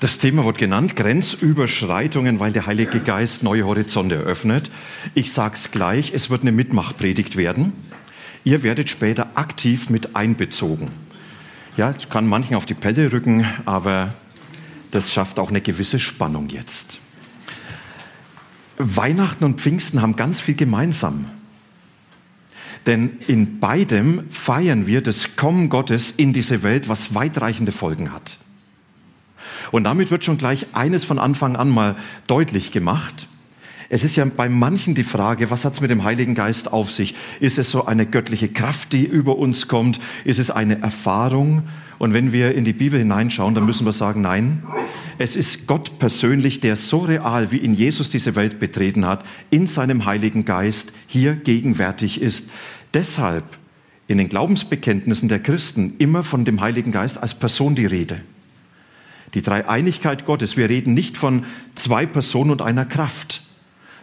Das Thema wird genannt, Grenzüberschreitungen, weil der Heilige Geist neue Horizonte eröffnet. Ich sage es gleich, es wird eine Mitmachpredigt werden. Ihr werdet später aktiv mit einbezogen. Ja, kann manchen auf die Pelle rücken, aber das schafft auch eine gewisse Spannung jetzt. Weihnachten und Pfingsten haben ganz viel gemeinsam. Denn in beidem feiern wir das Kommen Gottes in diese Welt, was weitreichende Folgen hat. Und damit wird schon gleich eines von Anfang an mal deutlich gemacht. Es ist ja bei manchen die Frage, was hat es mit dem Heiligen Geist auf sich? Ist es so eine göttliche Kraft, die über uns kommt? Ist es eine Erfahrung? Und wenn wir in die Bibel hineinschauen, dann müssen wir sagen, nein, es ist Gott persönlich, der so real wie in Jesus diese Welt betreten hat, in seinem Heiligen Geist hier gegenwärtig ist. Deshalb in den Glaubensbekenntnissen der Christen immer von dem Heiligen Geist als Person die Rede. Die Dreieinigkeit Gottes. Wir reden nicht von zwei Personen und einer Kraft,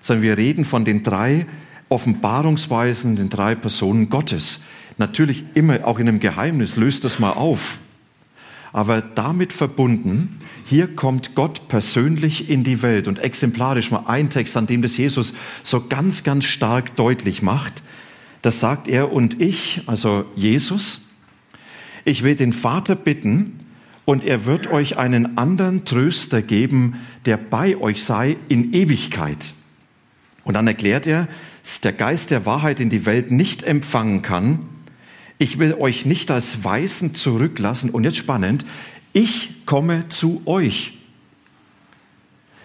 sondern wir reden von den drei Offenbarungsweisen, den drei Personen Gottes. Natürlich immer auch in einem Geheimnis, löst das mal auf. Aber damit verbunden, hier kommt Gott persönlich in die Welt und exemplarisch mal ein Text, an dem das Jesus so ganz, ganz stark deutlich macht. Das sagt er und ich, also Jesus, ich will den Vater bitten, und er wird euch einen anderen Tröster geben, der bei euch sei in Ewigkeit. Und dann erklärt er, dass der Geist der Wahrheit in die Welt nicht empfangen kann. Ich will euch nicht als Weisen zurücklassen. Und jetzt spannend, ich komme zu euch.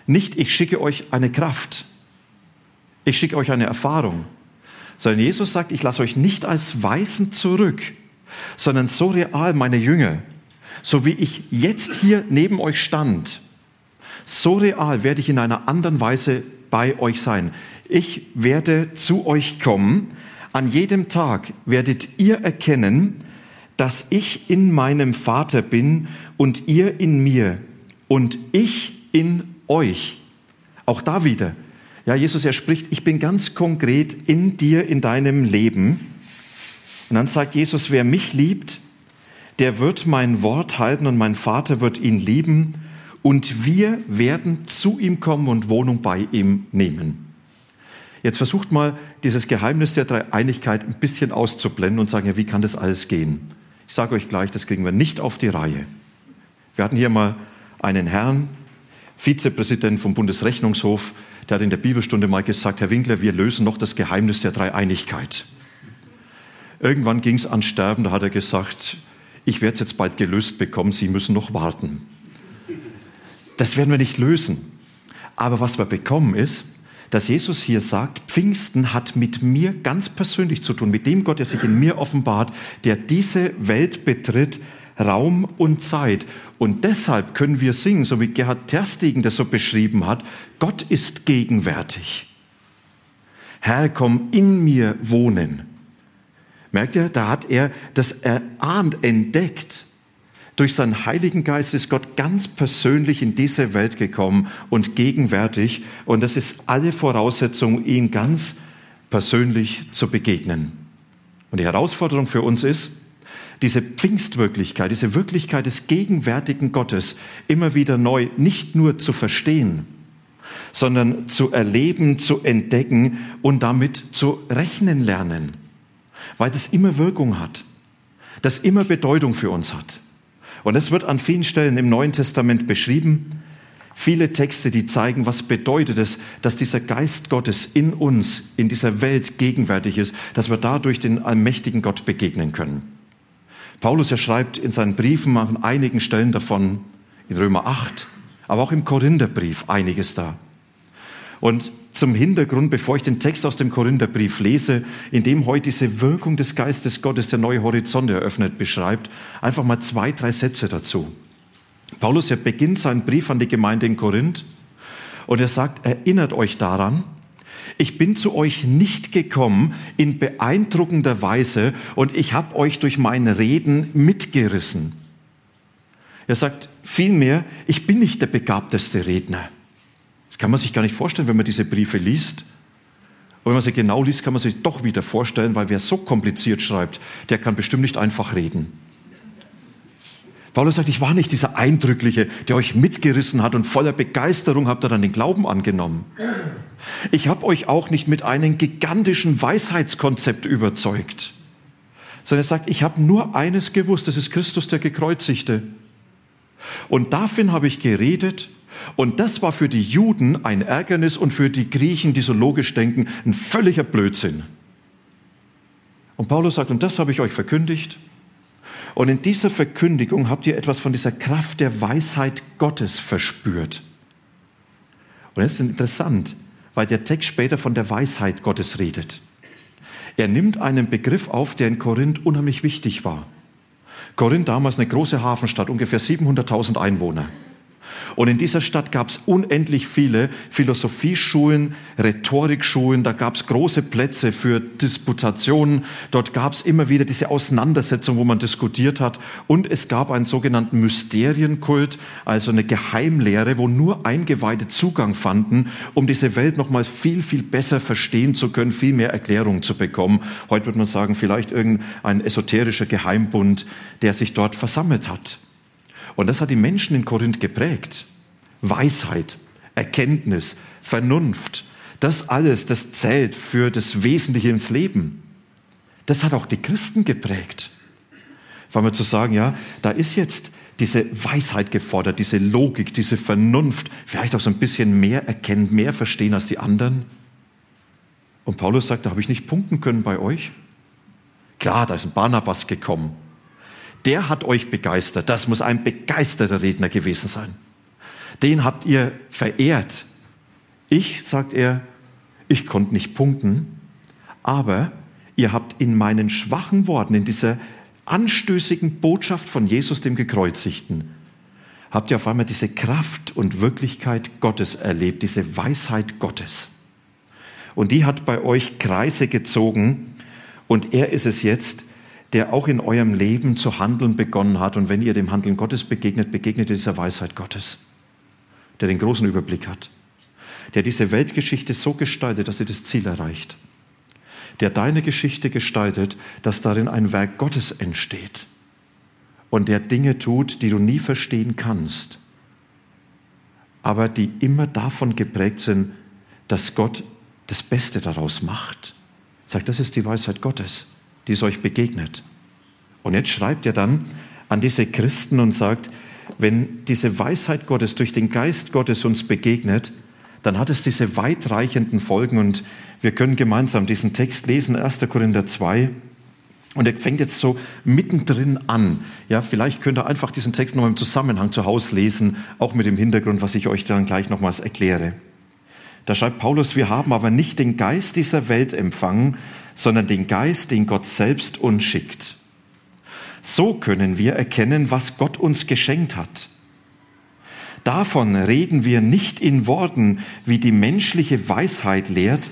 Nicht, ich schicke euch eine Kraft. Ich schicke euch eine Erfahrung. Sondern Jesus sagt, ich lasse euch nicht als Weisen zurück, sondern so real, meine Jünger, so wie ich jetzt hier neben euch stand, so real werde ich in einer anderen Weise bei euch sein. Ich werde zu euch kommen. An jedem Tag werdet ihr erkennen, dass ich in meinem Vater bin und ihr in mir und ich in euch. Auch da wieder. Ja, Jesus, er spricht, ich bin ganz konkret in dir, in deinem Leben. Und dann sagt Jesus, wer mich liebt, der wird mein Wort halten und mein Vater wird ihn lieben und wir werden zu ihm kommen und Wohnung bei ihm nehmen. Jetzt versucht mal dieses Geheimnis der Dreieinigkeit ein bisschen auszublenden und sagen, ja, wie kann das alles gehen? Ich sage euch gleich, das kriegen wir nicht auf die Reihe. Wir hatten hier mal einen Herrn, Vizepräsident vom Bundesrechnungshof, der hat in der Bibelstunde mal gesagt, Herr Winkler, wir lösen noch das Geheimnis der Dreieinigkeit. Irgendwann ging es ans Sterben, da hat er gesagt, ich werde es jetzt bald gelöst bekommen, Sie müssen noch warten. Das werden wir nicht lösen. Aber was wir bekommen ist, dass Jesus hier sagt, Pfingsten hat mit mir ganz persönlich zu tun, mit dem Gott, der sich in mir offenbart, der diese Welt betritt, Raum und Zeit. Und deshalb können wir singen, so wie Gerhard Terstegen das so beschrieben hat, Gott ist gegenwärtig. Herr, komm in mir wohnen. Merkt ihr, da hat er das erahnt, entdeckt. Durch seinen Heiligen Geist ist Gott ganz persönlich in diese Welt gekommen und gegenwärtig. Und das ist alle Voraussetzung, ihm ganz persönlich zu begegnen. Und die Herausforderung für uns ist, diese Pfingstwirklichkeit, diese Wirklichkeit des gegenwärtigen Gottes immer wieder neu nicht nur zu verstehen, sondern zu erleben, zu entdecken und damit zu rechnen lernen weil das immer Wirkung hat, das immer Bedeutung für uns hat. Und es wird an vielen Stellen im Neuen Testament beschrieben, viele Texte, die zeigen, was bedeutet es, dass dieser Geist Gottes in uns, in dieser Welt gegenwärtig ist, dass wir dadurch den allmächtigen Gott begegnen können. Paulus, er schreibt in seinen Briefen an einigen Stellen davon, in Römer 8, aber auch im Korintherbrief einiges da. Und zum Hintergrund, bevor ich den Text aus dem Korintherbrief lese, in dem heute diese Wirkung des Geistes Gottes, der neue Horizonte eröffnet, beschreibt, einfach mal zwei, drei Sätze dazu. Paulus, er beginnt seinen Brief an die Gemeinde in Korinth und er sagt, erinnert euch daran, ich bin zu euch nicht gekommen in beeindruckender Weise und ich habe euch durch mein Reden mitgerissen. Er sagt vielmehr, ich bin nicht der begabteste Redner kann man sich gar nicht vorstellen, wenn man diese Briefe liest. Und wenn man sie genau liest, kann man sich doch wieder vorstellen, weil wer so kompliziert schreibt, der kann bestimmt nicht einfach reden. Paulus sagt, ich war nicht dieser Eindrückliche, der euch mitgerissen hat und voller Begeisterung habt ihr dann den Glauben angenommen. Ich habe euch auch nicht mit einem gigantischen Weisheitskonzept überzeugt, sondern er sagt, ich habe nur eines gewusst, das ist Christus der Gekreuzigte. Und davon habe ich geredet und das war für die Juden ein Ärgernis und für die Griechen, die so logisch denken, ein völliger Blödsinn. Und Paulus sagt, und das habe ich euch verkündigt und in dieser Verkündigung habt ihr etwas von dieser Kraft der Weisheit Gottes verspürt. Und das ist interessant, weil der Text später von der Weisheit Gottes redet. Er nimmt einen Begriff auf, der in Korinth unheimlich wichtig war. Korinth damals eine große Hafenstadt, ungefähr 700.000 Einwohner. Und in dieser Stadt gab es unendlich viele Philosophieschulen, Rhetorikschulen, da gab es große Plätze für Disputationen, dort gab es immer wieder diese Auseinandersetzung, wo man diskutiert hat. Und es gab einen sogenannten Mysterienkult, also eine Geheimlehre, wo nur Eingeweihte Zugang fanden, um diese Welt nochmals viel, viel besser verstehen zu können, viel mehr Erklärung zu bekommen. Heute würde man sagen, vielleicht irgendein esoterischer Geheimbund, der sich dort versammelt hat. Und das hat die Menschen in Korinth geprägt. Weisheit, Erkenntnis, Vernunft, das alles, das zählt für das Wesentliche ins Leben. Das hat auch die Christen geprägt. Vor allem zu sagen, ja, da ist jetzt diese Weisheit gefordert, diese Logik, diese Vernunft, vielleicht auch so ein bisschen mehr erkennen, mehr verstehen als die anderen. Und Paulus sagt, da habe ich nicht punkten können bei euch. Klar, da ist ein Barnabas gekommen der hat euch begeistert. Das muss ein begeisterter Redner gewesen sein. Den habt ihr verehrt. Ich, sagt er, ich konnte nicht punkten, aber ihr habt in meinen schwachen Worten, in dieser anstößigen Botschaft von Jesus dem Gekreuzigten, habt ihr auf einmal diese Kraft und Wirklichkeit Gottes erlebt, diese Weisheit Gottes. Und die hat bei euch Kreise gezogen und er ist es jetzt, der auch in eurem Leben zu handeln begonnen hat. Und wenn ihr dem Handeln Gottes begegnet, begegnet ihr dieser Weisheit Gottes, der den großen Überblick hat, der diese Weltgeschichte so gestaltet, dass sie das Ziel erreicht, der deine Geschichte gestaltet, dass darin ein Werk Gottes entsteht und der Dinge tut, die du nie verstehen kannst, aber die immer davon geprägt sind, dass Gott das Beste daraus macht. Sagt, das ist die Weisheit Gottes die es euch begegnet. Und jetzt schreibt er dann an diese Christen und sagt, wenn diese Weisheit Gottes durch den Geist Gottes uns begegnet, dann hat es diese weitreichenden Folgen und wir können gemeinsam diesen Text lesen, 1. Korinther 2. Und er fängt jetzt so mittendrin an. Ja, vielleicht könnt ihr einfach diesen Text noch im Zusammenhang zu Hause lesen, auch mit dem Hintergrund, was ich euch dann gleich nochmals erkläre. Da schreibt Paulus, wir haben aber nicht den Geist dieser Welt empfangen, sondern den Geist, den Gott selbst uns schickt. So können wir erkennen, was Gott uns geschenkt hat. Davon reden wir nicht in Worten, wie die menschliche Weisheit lehrt,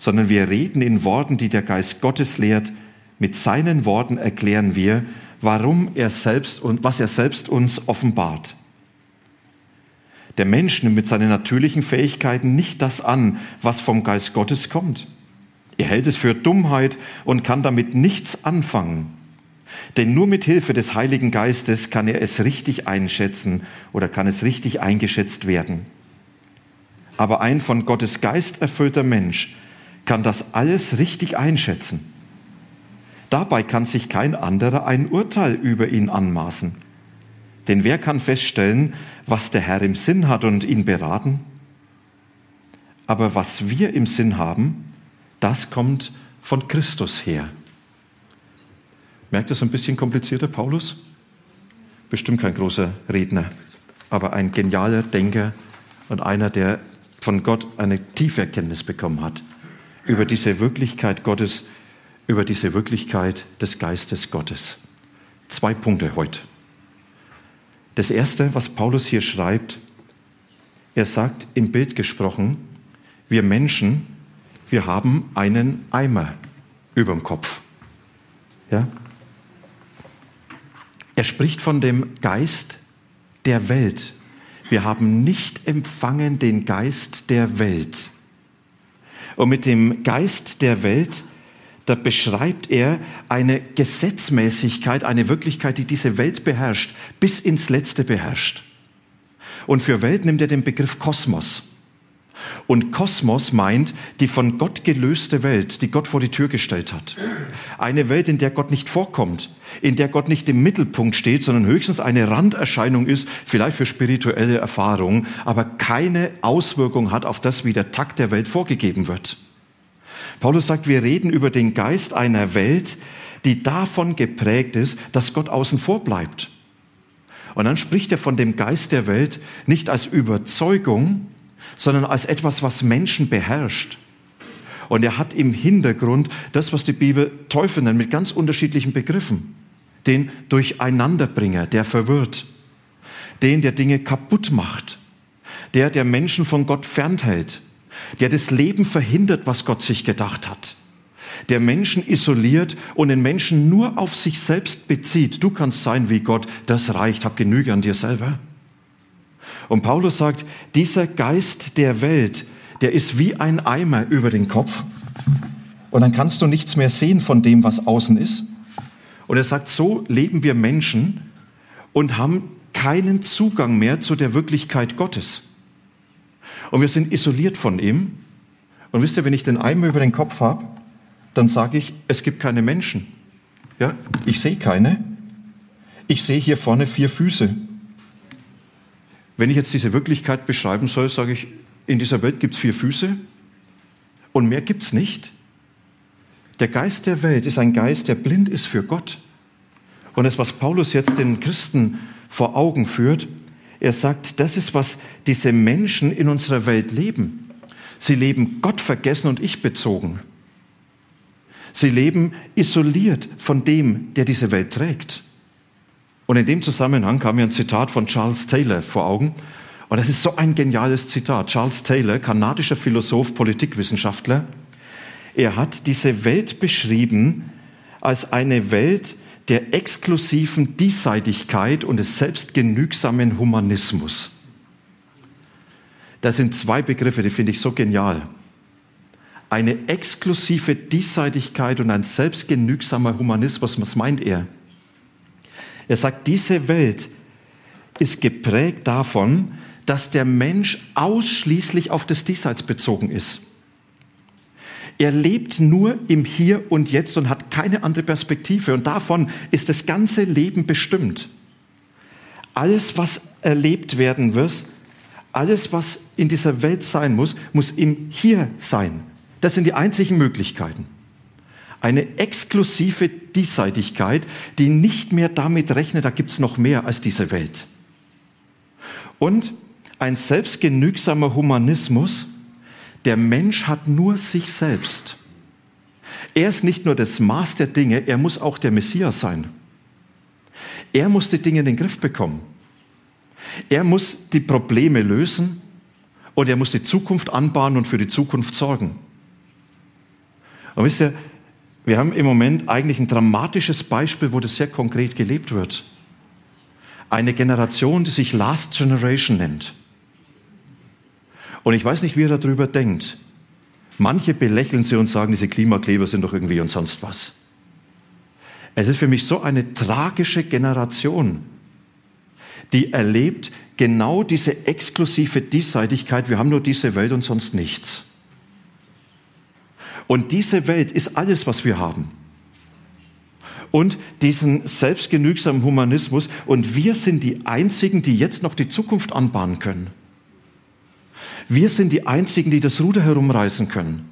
sondern wir reden in Worten, die der Geist Gottes lehrt. Mit seinen Worten erklären wir, warum er selbst und was er selbst uns offenbart. Der Mensch nimmt mit seinen natürlichen Fähigkeiten nicht das an, was vom Geist Gottes kommt. Er hält es für Dummheit und kann damit nichts anfangen. Denn nur mit Hilfe des Heiligen Geistes kann er es richtig einschätzen oder kann es richtig eingeschätzt werden. Aber ein von Gottes Geist erfüllter Mensch kann das alles richtig einschätzen. Dabei kann sich kein anderer ein Urteil über ihn anmaßen. Denn wer kann feststellen, was der Herr im Sinn hat und ihn beraten? Aber was wir im Sinn haben, das kommt von Christus her. Merkt das ein bisschen komplizierter, Paulus? Bestimmt kein großer Redner, aber ein genialer Denker und einer, der von Gott eine tiefe Erkenntnis bekommen hat über diese Wirklichkeit Gottes, über diese Wirklichkeit des Geistes Gottes. Zwei Punkte heute. Das erste, was Paulus hier schreibt, er sagt im Bild gesprochen, wir Menschen wir haben einen Eimer über dem Kopf. Ja? Er spricht von dem Geist der Welt. Wir haben nicht empfangen den Geist der Welt. Und mit dem Geist der Welt, da beschreibt er eine Gesetzmäßigkeit, eine Wirklichkeit, die diese Welt beherrscht, bis ins Letzte beherrscht. Und für Welt nimmt er den Begriff Kosmos. Und Kosmos meint die von Gott gelöste Welt, die Gott vor die Tür gestellt hat. Eine Welt, in der Gott nicht vorkommt, in der Gott nicht im Mittelpunkt steht, sondern höchstens eine Randerscheinung ist, vielleicht für spirituelle Erfahrungen, aber keine Auswirkung hat auf das, wie der Takt der Welt vorgegeben wird. Paulus sagt, wir reden über den Geist einer Welt, die davon geprägt ist, dass Gott außen vor bleibt. Und dann spricht er von dem Geist der Welt nicht als Überzeugung, sondern als etwas, was Menschen beherrscht. Und er hat im Hintergrund das, was die Bibel Teufel nennt, mit ganz unterschiedlichen Begriffen. Den Durcheinanderbringer, der verwirrt. Den, der Dinge kaputt macht. Der, der Menschen von Gott fernhält. Der das Leben verhindert, was Gott sich gedacht hat. Der Menschen isoliert und den Menschen nur auf sich selbst bezieht. Du kannst sein wie Gott, das reicht, hab Genüge an dir selber. Und Paulus sagt, dieser Geist der Welt, der ist wie ein Eimer über den Kopf. Und dann kannst du nichts mehr sehen von dem, was außen ist. Und er sagt, so leben wir Menschen und haben keinen Zugang mehr zu der Wirklichkeit Gottes. Und wir sind isoliert von ihm. Und wisst ihr, wenn ich den Eimer über den Kopf habe, dann sage ich, es gibt keine Menschen. Ja, ich sehe keine. Ich sehe hier vorne vier Füße. Wenn ich jetzt diese Wirklichkeit beschreiben soll, sage ich, in dieser Welt gibt es vier Füße und mehr gibt es nicht. Der Geist der Welt ist ein Geist, der blind ist für Gott. Und das, was Paulus jetzt den Christen vor Augen führt, er sagt, das ist, was diese Menschen in unserer Welt leben. Sie leben Gott vergessen und ich bezogen. Sie leben isoliert von dem, der diese Welt trägt. Und in dem Zusammenhang kam mir ein Zitat von Charles Taylor vor Augen. Und das ist so ein geniales Zitat. Charles Taylor, kanadischer Philosoph, Politikwissenschaftler, er hat diese Welt beschrieben als eine Welt der exklusiven Diesseitigkeit und des selbstgenügsamen Humanismus. Das sind zwei Begriffe, die finde ich so genial. Eine exklusive Diesseitigkeit und ein selbstgenügsamer Humanismus, was meint er? Er sagt, diese Welt ist geprägt davon, dass der Mensch ausschließlich auf das Diesseits bezogen ist. Er lebt nur im Hier und Jetzt und hat keine andere Perspektive. Und davon ist das ganze Leben bestimmt. Alles, was erlebt werden wird, alles, was in dieser Welt sein muss, muss im Hier sein. Das sind die einzigen Möglichkeiten eine exklusive Diesseitigkeit, die nicht mehr damit rechnet, da gibt es noch mehr als diese Welt. Und ein selbstgenügsamer Humanismus, der Mensch hat nur sich selbst. Er ist nicht nur das Maß der Dinge, er muss auch der Messias sein. Er muss die Dinge in den Griff bekommen. Er muss die Probleme lösen und er muss die Zukunft anbahnen und für die Zukunft sorgen. Und wisst ihr, wir haben im Moment eigentlich ein dramatisches Beispiel, wo das sehr konkret gelebt wird. Eine Generation, die sich Last Generation nennt. Und ich weiß nicht, wie er darüber denkt. Manche belächeln sie und sagen, diese Klimakleber sind doch irgendwie und sonst was. Es ist für mich so eine tragische Generation, die erlebt genau diese exklusive Diesseitigkeit. Wir haben nur diese Welt und sonst nichts. Und diese Welt ist alles, was wir haben. Und diesen selbstgenügsamen Humanismus. Und wir sind die Einzigen, die jetzt noch die Zukunft anbahnen können. Wir sind die Einzigen, die das Ruder herumreißen können.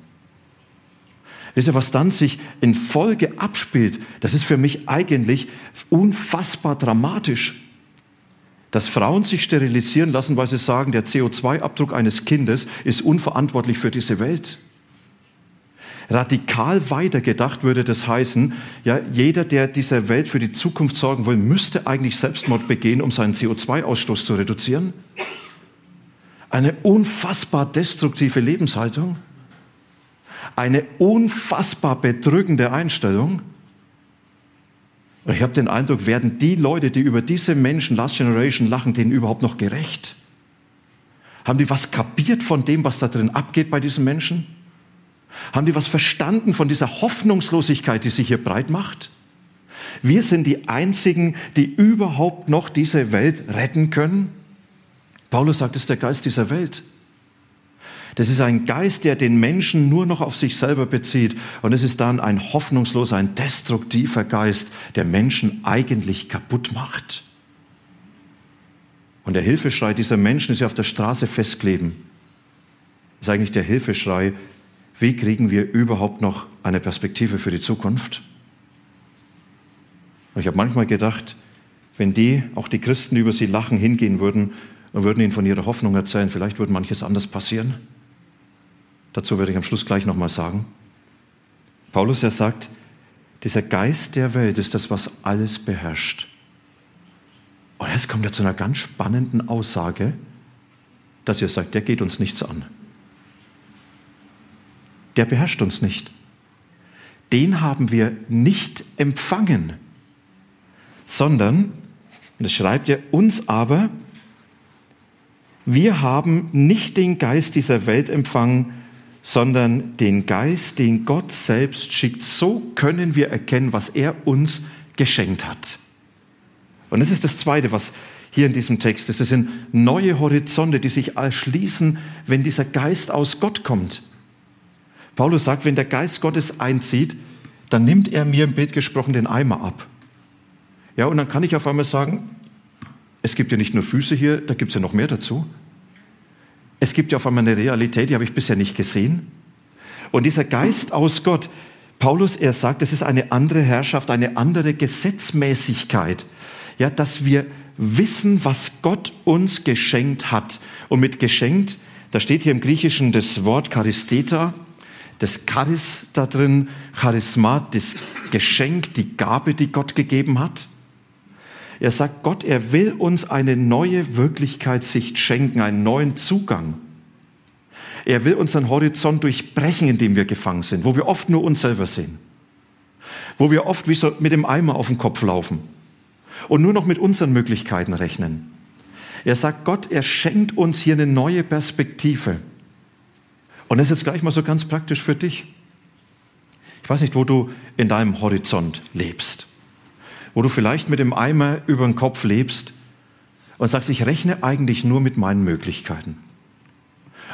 Wisst ihr, was dann sich in Folge abspielt, das ist für mich eigentlich unfassbar dramatisch. Dass Frauen sich sterilisieren lassen, weil sie sagen, der CO2-Abdruck eines Kindes ist unverantwortlich für diese Welt. Radikal weitergedacht würde das heißen, ja, jeder, der dieser Welt für die Zukunft sorgen will, müsste eigentlich Selbstmord begehen, um seinen CO2-Ausstoß zu reduzieren. Eine unfassbar destruktive Lebenshaltung. Eine unfassbar bedrückende Einstellung. Und ich habe den Eindruck, werden die Leute, die über diese Menschen, Last Generation, lachen, denen überhaupt noch gerecht? Haben die was kapiert von dem, was da drin abgeht bei diesen Menschen? Haben die was verstanden von dieser Hoffnungslosigkeit, die sich hier breit macht? Wir sind die Einzigen, die überhaupt noch diese Welt retten können. Paulus sagt, es ist der Geist dieser Welt. Das ist ein Geist, der den Menschen nur noch auf sich selber bezieht. Und es ist dann ein hoffnungsloser, ein destruktiver Geist, der Menschen eigentlich kaputt macht. Und der Hilfeschrei dieser Menschen, die sich auf der Straße festkleben, ist eigentlich der Hilfeschrei, wie kriegen wir überhaupt noch eine Perspektive für die Zukunft? Und ich habe manchmal gedacht, wenn die, auch die Christen, über sie lachen, hingehen würden und würden ihnen von ihrer Hoffnung erzählen, vielleicht würde manches anders passieren. Dazu werde ich am Schluss gleich nochmal sagen. Paulus, er sagt, dieser Geist der Welt ist das, was alles beherrscht. Und jetzt kommt er zu einer ganz spannenden Aussage, dass er sagt, der geht uns nichts an. Der beherrscht uns nicht. Den haben wir nicht empfangen, sondern, das schreibt er uns aber, wir haben nicht den Geist dieser Welt empfangen, sondern den Geist, den Gott selbst schickt. So können wir erkennen, was er uns geschenkt hat. Und das ist das Zweite, was hier in diesem Text ist. Es sind neue Horizonte, die sich erschließen, wenn dieser Geist aus Gott kommt. Paulus sagt, wenn der Geist Gottes einzieht, dann nimmt er mir im Bild gesprochen den Eimer ab. Ja, und dann kann ich auf einmal sagen, es gibt ja nicht nur Füße hier, da gibt es ja noch mehr dazu. Es gibt ja auf einmal eine Realität, die habe ich bisher nicht gesehen. Und dieser Geist aus Gott, Paulus, er sagt, es ist eine andere Herrschaft, eine andere Gesetzmäßigkeit ja, dass wir wissen, was Gott uns geschenkt hat. Und mit geschenkt, da steht hier im Griechischen das Wort Charisteta, das Charis da drin, Charisma, das Geschenk, die Gabe, die Gott gegeben hat. Er sagt, Gott, er will uns eine neue Wirklichkeitssicht schenken, einen neuen Zugang. Er will unseren Horizont durchbrechen, in dem wir gefangen sind, wo wir oft nur uns selber sehen. Wo wir oft wie so mit dem Eimer auf dem Kopf laufen und nur noch mit unseren Möglichkeiten rechnen. Er sagt, Gott, er schenkt uns hier eine neue Perspektive. Und das ist jetzt gleich mal so ganz praktisch für dich. Ich weiß nicht, wo du in deinem Horizont lebst. Wo du vielleicht mit dem Eimer über den Kopf lebst und sagst, ich rechne eigentlich nur mit meinen Möglichkeiten.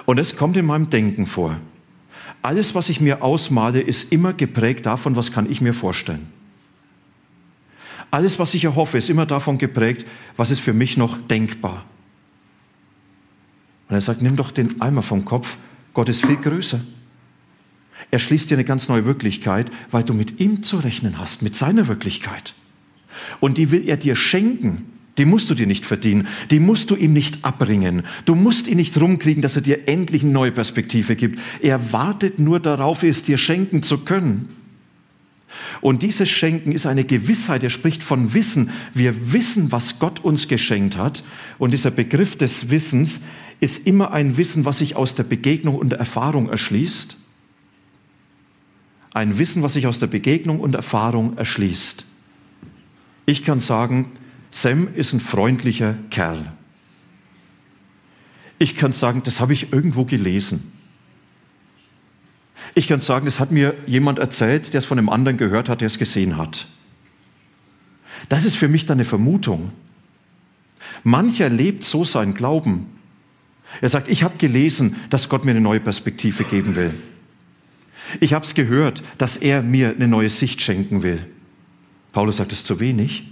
Und es kommt in meinem Denken vor. Alles, was ich mir ausmale, ist immer geprägt davon, was kann ich mir vorstellen. Alles, was ich erhoffe, ist immer davon geprägt, was ist für mich noch denkbar. Und er sagt, nimm doch den Eimer vom Kopf, Gott ist viel größer. Er schließt dir eine ganz neue Wirklichkeit, weil du mit ihm zu rechnen hast, mit seiner Wirklichkeit. Und die will er dir schenken. Die musst du dir nicht verdienen. Die musst du ihm nicht abbringen. Du musst ihn nicht rumkriegen, dass er dir endlich eine neue Perspektive gibt. Er wartet nur darauf, es dir schenken zu können. Und dieses Schenken ist eine Gewissheit, er spricht von Wissen. Wir wissen, was Gott uns geschenkt hat. Und dieser Begriff des Wissens ist immer ein Wissen, was sich aus der Begegnung und der Erfahrung erschließt. Ein Wissen, was sich aus der Begegnung und Erfahrung erschließt. Ich kann sagen, Sam ist ein freundlicher Kerl. Ich kann sagen, das habe ich irgendwo gelesen. Ich kann sagen, das hat mir jemand erzählt, der es von einem anderen gehört hat, der es gesehen hat. Das ist für mich dann eine Vermutung. Mancher lebt so seinen Glauben. Er sagt, ich habe gelesen, dass Gott mir eine neue Perspektive geben will. Ich habe es gehört, dass er mir eine neue Sicht schenken will. Paulus sagt es zu wenig.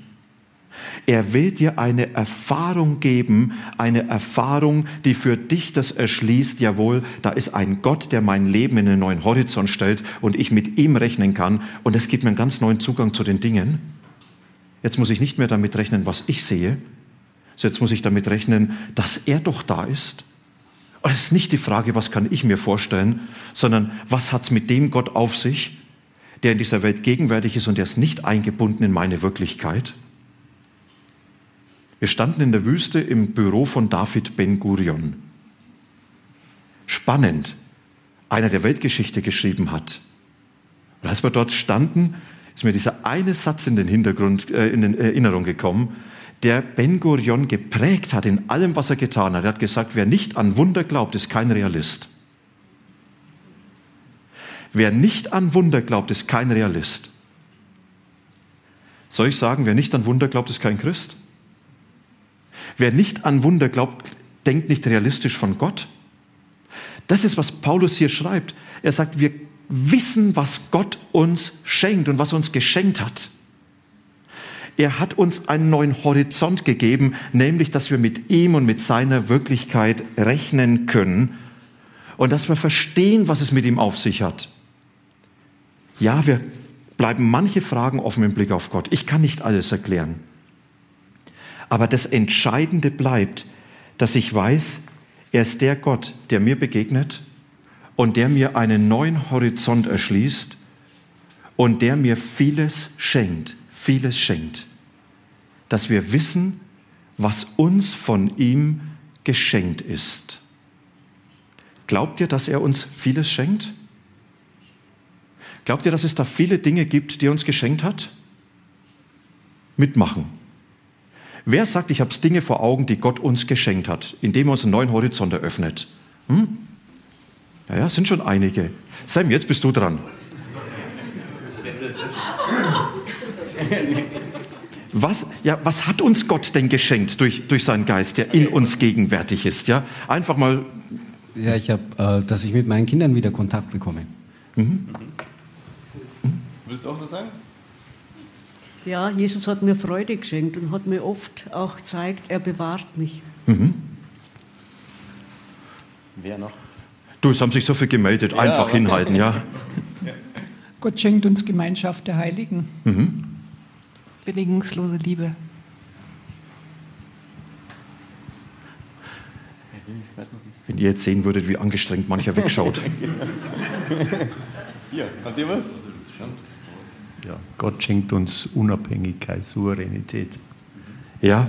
Er will dir eine Erfahrung geben, eine Erfahrung, die für dich das erschließt, jawohl, da ist ein Gott, der mein Leben in einen neuen Horizont stellt und ich mit ihm rechnen kann und es gibt mir einen ganz neuen Zugang zu den Dingen. Jetzt muss ich nicht mehr damit rechnen, was ich sehe, jetzt muss ich damit rechnen, dass er doch da ist. Und es ist nicht die Frage, was kann ich mir vorstellen, sondern was hat es mit dem Gott auf sich, der in dieser Welt gegenwärtig ist und der ist nicht eingebunden in meine Wirklichkeit. Wir standen in der Wüste im Büro von David Ben Gurion. Spannend, einer der Weltgeschichte geschrieben hat. Und als wir dort standen, ist mir dieser eine Satz in den Hintergrund, äh, in den Erinnerung gekommen, der Ben Gurion geprägt hat in allem, was er getan hat. Er hat gesagt, wer nicht an Wunder glaubt, ist kein Realist. Wer nicht an Wunder glaubt, ist kein Realist. Soll ich sagen, wer nicht an Wunder glaubt, ist kein Christ? Wer nicht an Wunder glaubt, denkt nicht realistisch von Gott. Das ist, was Paulus hier schreibt. Er sagt, wir wissen, was Gott uns schenkt und was uns geschenkt hat. Er hat uns einen neuen Horizont gegeben, nämlich, dass wir mit ihm und mit seiner Wirklichkeit rechnen können und dass wir verstehen, was es mit ihm auf sich hat. Ja, wir bleiben manche Fragen offen im Blick auf Gott. Ich kann nicht alles erklären. Aber das Entscheidende bleibt, dass ich weiß, er ist der Gott, der mir begegnet und der mir einen neuen Horizont erschließt und der mir vieles schenkt, vieles schenkt dass wir wissen, was uns von ihm geschenkt ist. Glaubt ihr, dass er uns vieles schenkt? Glaubt ihr, dass es da viele Dinge gibt, die er uns geschenkt hat? Mitmachen. Wer sagt, ich habe Dinge vor Augen, die Gott uns geschenkt hat, indem er uns einen neuen Horizont eröffnet? Hm? Ja, ja, sind schon einige. Sam, jetzt bist du dran. Was, ja, was hat uns Gott denn geschenkt durch, durch seinen Geist, der in uns gegenwärtig ist? Ja? Einfach mal. Ja, ich habe, äh, dass ich mit meinen Kindern wieder Kontakt bekomme. Mhm. Willst du auch was sagen? Ja, Jesus hat mir Freude geschenkt und hat mir oft auch gezeigt, er bewahrt mich. Mhm. Wer noch? Du, es haben sich so viel gemeldet. Einfach ja, hinhalten, ja. Gott schenkt uns Gemeinschaft der Heiligen. Mhm bedingungslose Liebe. Wenn ihr jetzt sehen würdet, wie angestrengt mancher wegschaut. Hier, habt ihr was? Ja, Gott schenkt uns Unabhängigkeit, Souveränität. Ja.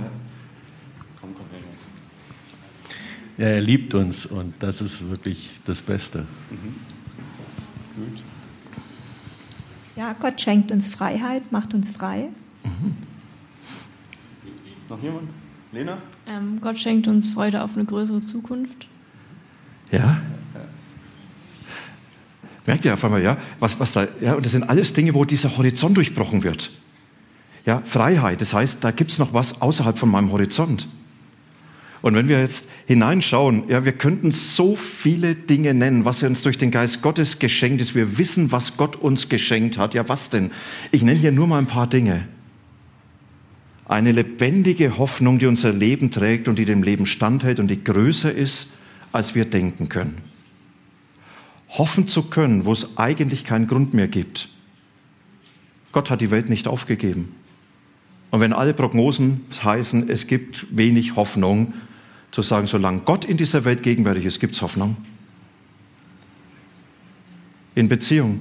Ja, er liebt uns und das ist wirklich das Beste. Mhm. Gut. Ja, Gott schenkt uns Freiheit, macht uns frei. Mhm. Noch jemand? Lena? Ähm, Gott schenkt uns Freude auf eine größere Zukunft. Ja? Merkt ihr auf einmal, ja, was, was da, ja, und das sind alles Dinge, wo dieser Horizont durchbrochen wird. Ja, Freiheit, das heißt, da gibt es noch was außerhalb von meinem Horizont. Und wenn wir jetzt hineinschauen, ja, wir könnten so viele Dinge nennen, was uns durch den Geist Gottes geschenkt ist. Wir wissen, was Gott uns geschenkt hat. Ja, was denn? Ich nenne hier nur mal ein paar Dinge. Eine lebendige Hoffnung, die unser Leben trägt und die dem Leben standhält und die größer ist, als wir denken können. Hoffen zu können, wo es eigentlich keinen Grund mehr gibt. Gott hat die Welt nicht aufgegeben. Und wenn alle Prognosen heißen, es gibt wenig Hoffnung, zu sagen, solange Gott in dieser Welt gegenwärtig ist, gibt es Hoffnung. In Beziehung.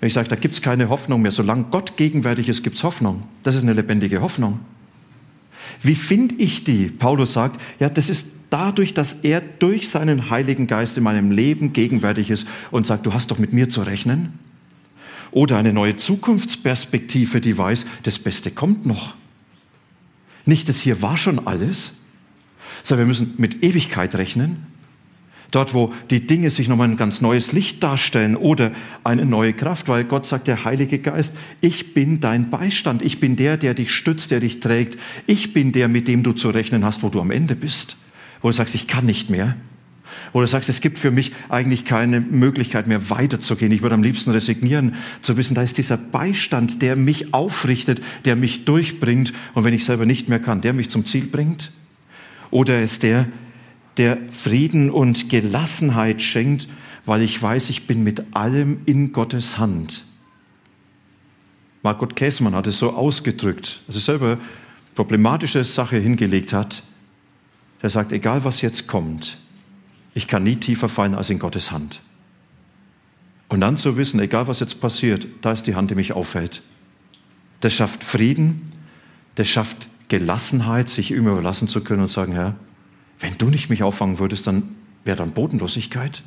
Wenn ich sage, da gibt es keine Hoffnung mehr, solange Gott gegenwärtig ist, gibt es Hoffnung. Das ist eine lebendige Hoffnung. Wie finde ich die? Paulus sagt, ja, das ist dadurch, dass er durch seinen Heiligen Geist in meinem Leben gegenwärtig ist und sagt, du hast doch mit mir zu rechnen. Oder eine neue Zukunftsperspektive, die weiß, das Beste kommt noch. Nicht, das hier war schon alles, sondern wir müssen mit Ewigkeit rechnen. Dort, wo die Dinge sich nochmal ein ganz neues Licht darstellen oder eine neue Kraft, weil Gott sagt, der Heilige Geist, ich bin dein Beistand, ich bin der, der dich stützt, der dich trägt, ich bin der, mit dem du zu rechnen hast, wo du am Ende bist, wo du sagst, ich kann nicht mehr, wo du sagst, es gibt für mich eigentlich keine Möglichkeit mehr weiterzugehen, ich würde am liebsten resignieren, zu wissen, da ist dieser Beistand, der mich aufrichtet, der mich durchbringt und wenn ich selber nicht mehr kann, der mich zum Ziel bringt. Oder ist der, der Frieden und Gelassenheit schenkt, weil ich weiß, ich bin mit allem in Gottes Hand. Margot Käßmann hat es so ausgedrückt, dass er selber problematische Sache hingelegt hat. Er sagt, egal was jetzt kommt, ich kann nie tiefer fallen als in Gottes Hand. Und dann zu wissen, egal was jetzt passiert, da ist die Hand, die mich aufhält. Das schafft Frieden, das schafft Gelassenheit, sich ihm überlassen zu können und sagen, Herr, wenn du nicht mich auffangen würdest, dann wäre dann Bodenlosigkeit.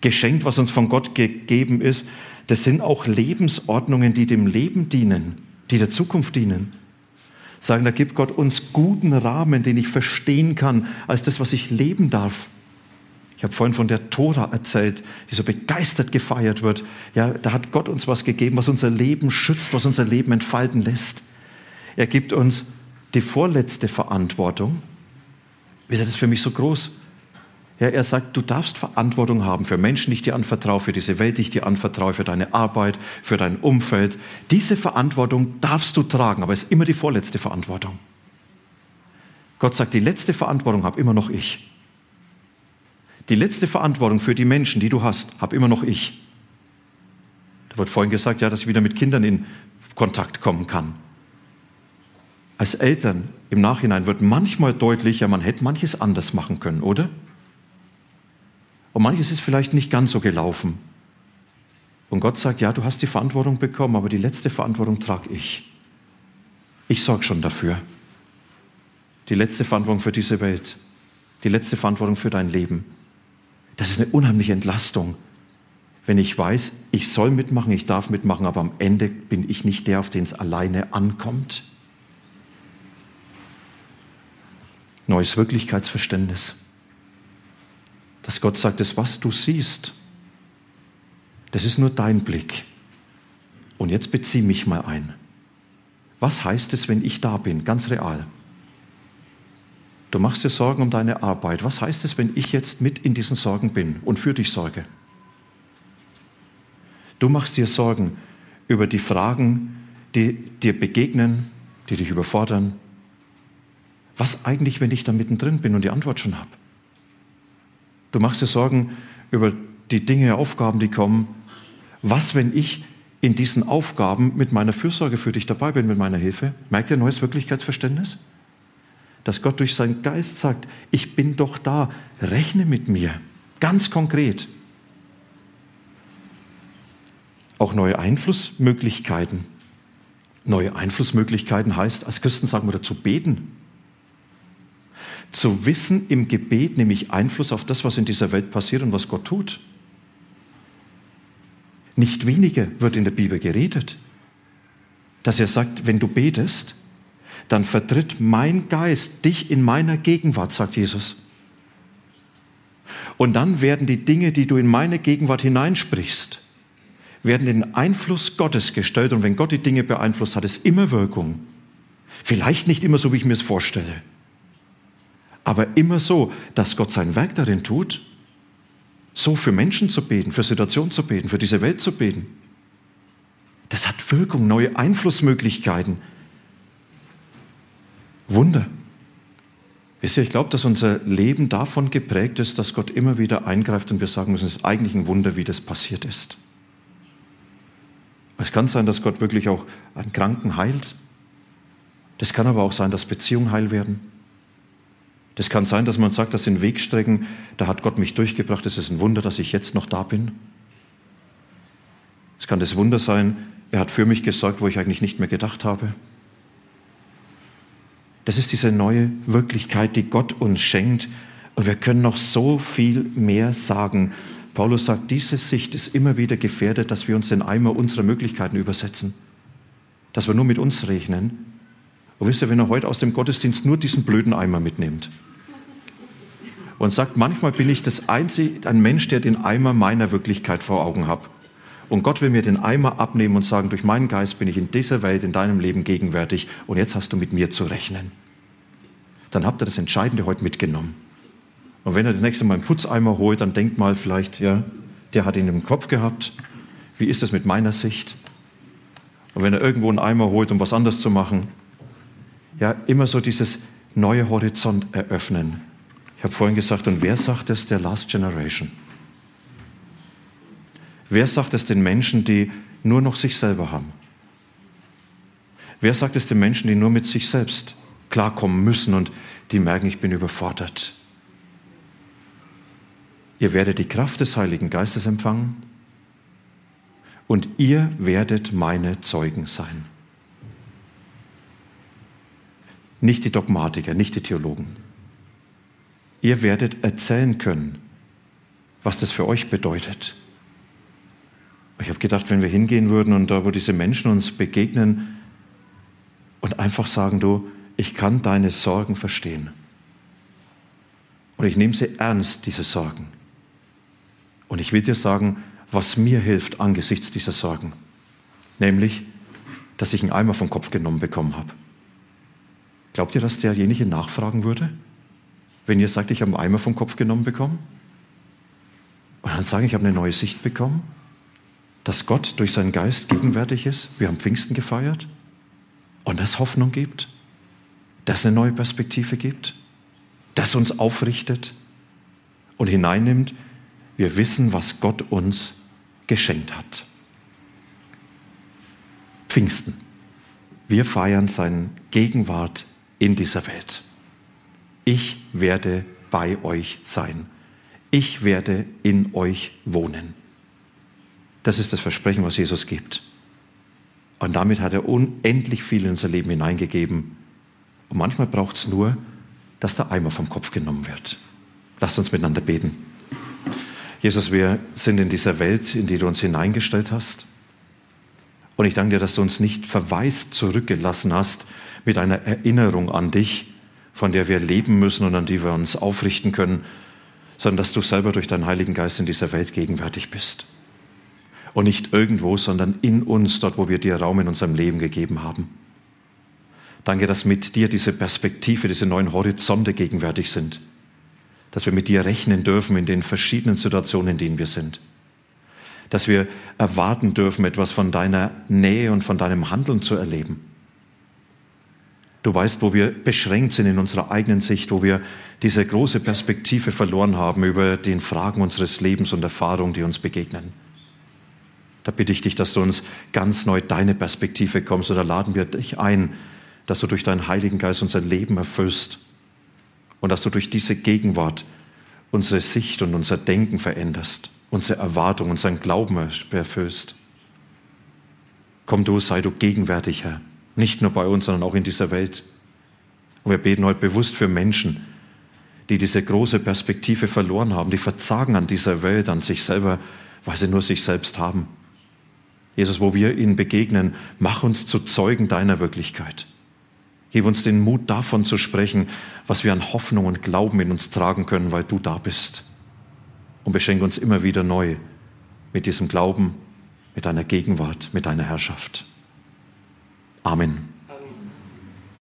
Geschenkt, was uns von Gott gegeben ist, das sind auch Lebensordnungen, die dem Leben dienen, die der Zukunft dienen. Sagen, da gibt Gott uns guten Rahmen, den ich verstehen kann, als das, was ich leben darf. Ich habe vorhin von der Tora erzählt, die so begeistert gefeiert wird. Ja, da hat Gott uns was gegeben, was unser Leben schützt, was unser Leben entfalten lässt. Er gibt uns die vorletzte Verantwortung. Wisst ihr, das ist für mich so groß. Ja, er sagt, du darfst Verantwortung haben für Menschen, die ich dir anvertraue, für diese Welt, die ich dir anvertraue, für deine Arbeit, für dein Umfeld. Diese Verantwortung darfst du tragen, aber es ist immer die vorletzte Verantwortung. Gott sagt, die letzte Verantwortung habe immer noch ich. Die letzte Verantwortung für die Menschen, die du hast, habe immer noch ich. Da wird vorhin gesagt, ja, dass ich wieder mit Kindern in Kontakt kommen kann. Als Eltern im Nachhinein wird manchmal deutlich, ja, man hätte manches anders machen können, oder? Und manches ist vielleicht nicht ganz so gelaufen. Und Gott sagt, ja, du hast die Verantwortung bekommen, aber die letzte Verantwortung trage ich. Ich sorge schon dafür. Die letzte Verantwortung für diese Welt. Die letzte Verantwortung für dein Leben. Das ist eine unheimliche Entlastung, wenn ich weiß, ich soll mitmachen, ich darf mitmachen, aber am Ende bin ich nicht der, auf den es alleine ankommt. Neues Wirklichkeitsverständnis. Dass Gott sagt, das, was du siehst, das ist nur dein Blick. Und jetzt bezieh mich mal ein. Was heißt es, wenn ich da bin, ganz real? Du machst dir Sorgen um deine Arbeit. Was heißt es, wenn ich jetzt mit in diesen Sorgen bin und für dich sorge? Du machst dir Sorgen über die Fragen, die dir begegnen, die dich überfordern. Was eigentlich, wenn ich da mittendrin bin und die Antwort schon habe? Du machst dir Sorgen über die Dinge, Aufgaben, die kommen. Was, wenn ich in diesen Aufgaben mit meiner Fürsorge für dich dabei bin, mit meiner Hilfe? Merkt ihr neues Wirklichkeitsverständnis? dass Gott durch seinen Geist sagt, ich bin doch da, rechne mit mir, ganz konkret. Auch neue Einflussmöglichkeiten. Neue Einflussmöglichkeiten heißt, als Christen sagen wir dazu beten. Zu wissen, im Gebet nehme ich Einfluss auf das, was in dieser Welt passiert und was Gott tut. Nicht weniger wird in der Bibel geredet, dass er sagt, wenn du betest, dann vertritt mein Geist dich in meiner Gegenwart, sagt Jesus. Und dann werden die Dinge, die du in meine Gegenwart hineinsprichst, werden in Einfluss Gottes gestellt. Und wenn Gott die Dinge beeinflusst, hat es immer Wirkung. Vielleicht nicht immer so, wie ich mir es vorstelle, aber immer so, dass Gott sein Werk darin tut, so für Menschen zu beten, für Situationen zu beten, für diese Welt zu beten. Das hat Wirkung, neue Einflussmöglichkeiten. Wunder. Wisst ihr, ich glaube, dass unser Leben davon geprägt ist, dass Gott immer wieder eingreift und wir sagen müssen, es ist eigentlich ein Wunder, wie das passiert ist. Es kann sein, dass Gott wirklich auch einen Kranken heilt. Das kann aber auch sein, dass Beziehungen heil werden. Das kann sein, dass man sagt, das sind Wegstrecken, da hat Gott mich durchgebracht, es ist ein Wunder, dass ich jetzt noch da bin. Es kann das Wunder sein, er hat für mich gesorgt, wo ich eigentlich nicht mehr gedacht habe. Das ist diese neue Wirklichkeit, die Gott uns schenkt. Und wir können noch so viel mehr sagen. Paulus sagt, diese Sicht ist immer wieder gefährdet, dass wir uns den Eimer unserer Möglichkeiten übersetzen. Dass wir nur mit uns rechnen. Und wisst ihr, wenn er heute aus dem Gottesdienst nur diesen blöden Eimer mitnimmt und sagt, manchmal bin ich das einzige, ein Mensch, der den Eimer meiner Wirklichkeit vor Augen hat. Und Gott will mir den Eimer abnehmen und sagen, durch meinen Geist bin ich in dieser Welt, in deinem Leben gegenwärtig und jetzt hast du mit mir zu rechnen. Dann habt ihr das Entscheidende heute mitgenommen. Und wenn er das nächste Mal einen Putzeimer holt, dann denkt mal vielleicht, ja, der hat ihn im Kopf gehabt. Wie ist das mit meiner Sicht? Und wenn er irgendwo einen Eimer holt, um was anderes zu machen, ja, immer so dieses neue Horizont eröffnen. Ich habe vorhin gesagt, und wer sagt es? Der Last Generation. Wer sagt es den Menschen, die nur noch sich selber haben? Wer sagt es den Menschen, die nur mit sich selbst klarkommen müssen und die merken, ich bin überfordert? Ihr werdet die Kraft des Heiligen Geistes empfangen und ihr werdet meine Zeugen sein. Nicht die Dogmatiker, nicht die Theologen. Ihr werdet erzählen können, was das für euch bedeutet. Ich habe gedacht, wenn wir hingehen würden und da, wo diese Menschen uns begegnen und einfach sagen, du, ich kann deine Sorgen verstehen. Und ich nehme sie ernst, diese Sorgen. Und ich will dir sagen, was mir hilft angesichts dieser Sorgen. Nämlich, dass ich einen Eimer vom Kopf genommen bekommen habe. Glaubt ihr, dass derjenige nachfragen würde, wenn ihr sagt, ich habe einen Eimer vom Kopf genommen bekommen? Und dann sagen, ich habe eine neue Sicht bekommen, dass Gott durch seinen Geist gegenwärtig ist. Wir haben Pfingsten gefeiert und das Hoffnung gibt, dass eine neue Perspektive gibt, das uns aufrichtet und hineinnimmt. Wir wissen, was Gott uns geschenkt hat. Pfingsten. Wir feiern seine Gegenwart in dieser Welt. Ich werde bei euch sein. Ich werde in euch wohnen. Das ist das Versprechen, was Jesus gibt. Und damit hat er unendlich viel in unser Leben hineingegeben. Und manchmal braucht es nur, dass der Eimer vom Kopf genommen wird. Lasst uns miteinander beten. Jesus, wir sind in dieser Welt, in die du uns hineingestellt hast. Und ich danke dir, dass du uns nicht verwaist zurückgelassen hast mit einer Erinnerung an dich, von der wir leben müssen und an die wir uns aufrichten können, sondern dass du selber durch deinen Heiligen Geist in dieser Welt gegenwärtig bist. Und nicht irgendwo, sondern in uns, dort, wo wir dir Raum in unserem Leben gegeben haben. Danke, dass mit dir diese Perspektive, diese neuen Horizonte gegenwärtig sind. Dass wir mit dir rechnen dürfen in den verschiedenen Situationen, in denen wir sind. Dass wir erwarten dürfen, etwas von deiner Nähe und von deinem Handeln zu erleben. Du weißt, wo wir beschränkt sind in unserer eigenen Sicht, wo wir diese große Perspektive verloren haben über den Fragen unseres Lebens und Erfahrungen, die uns begegnen. Da bitte ich dich, dass du uns ganz neu deine Perspektive kommst. Oder laden wir dich ein, dass du durch deinen Heiligen Geist unser Leben erfüllst und dass du durch diese Gegenwart unsere Sicht und unser Denken veränderst, unsere Erwartung, unseren Glauben erfüllst. Komm du, sei du gegenwärtig, Herr, nicht nur bei uns, sondern auch in dieser Welt. Und wir beten heute bewusst für Menschen, die diese große Perspektive verloren haben, die verzagen an dieser Welt, an sich selber, weil sie nur sich selbst haben. Jesus, wo wir ihnen begegnen, mach uns zu Zeugen deiner Wirklichkeit. Gib uns den Mut davon zu sprechen, was wir an Hoffnung und Glauben in uns tragen können, weil du da bist. Und beschenke uns immer wieder neu mit diesem Glauben, mit deiner Gegenwart, mit deiner Herrschaft. Amen.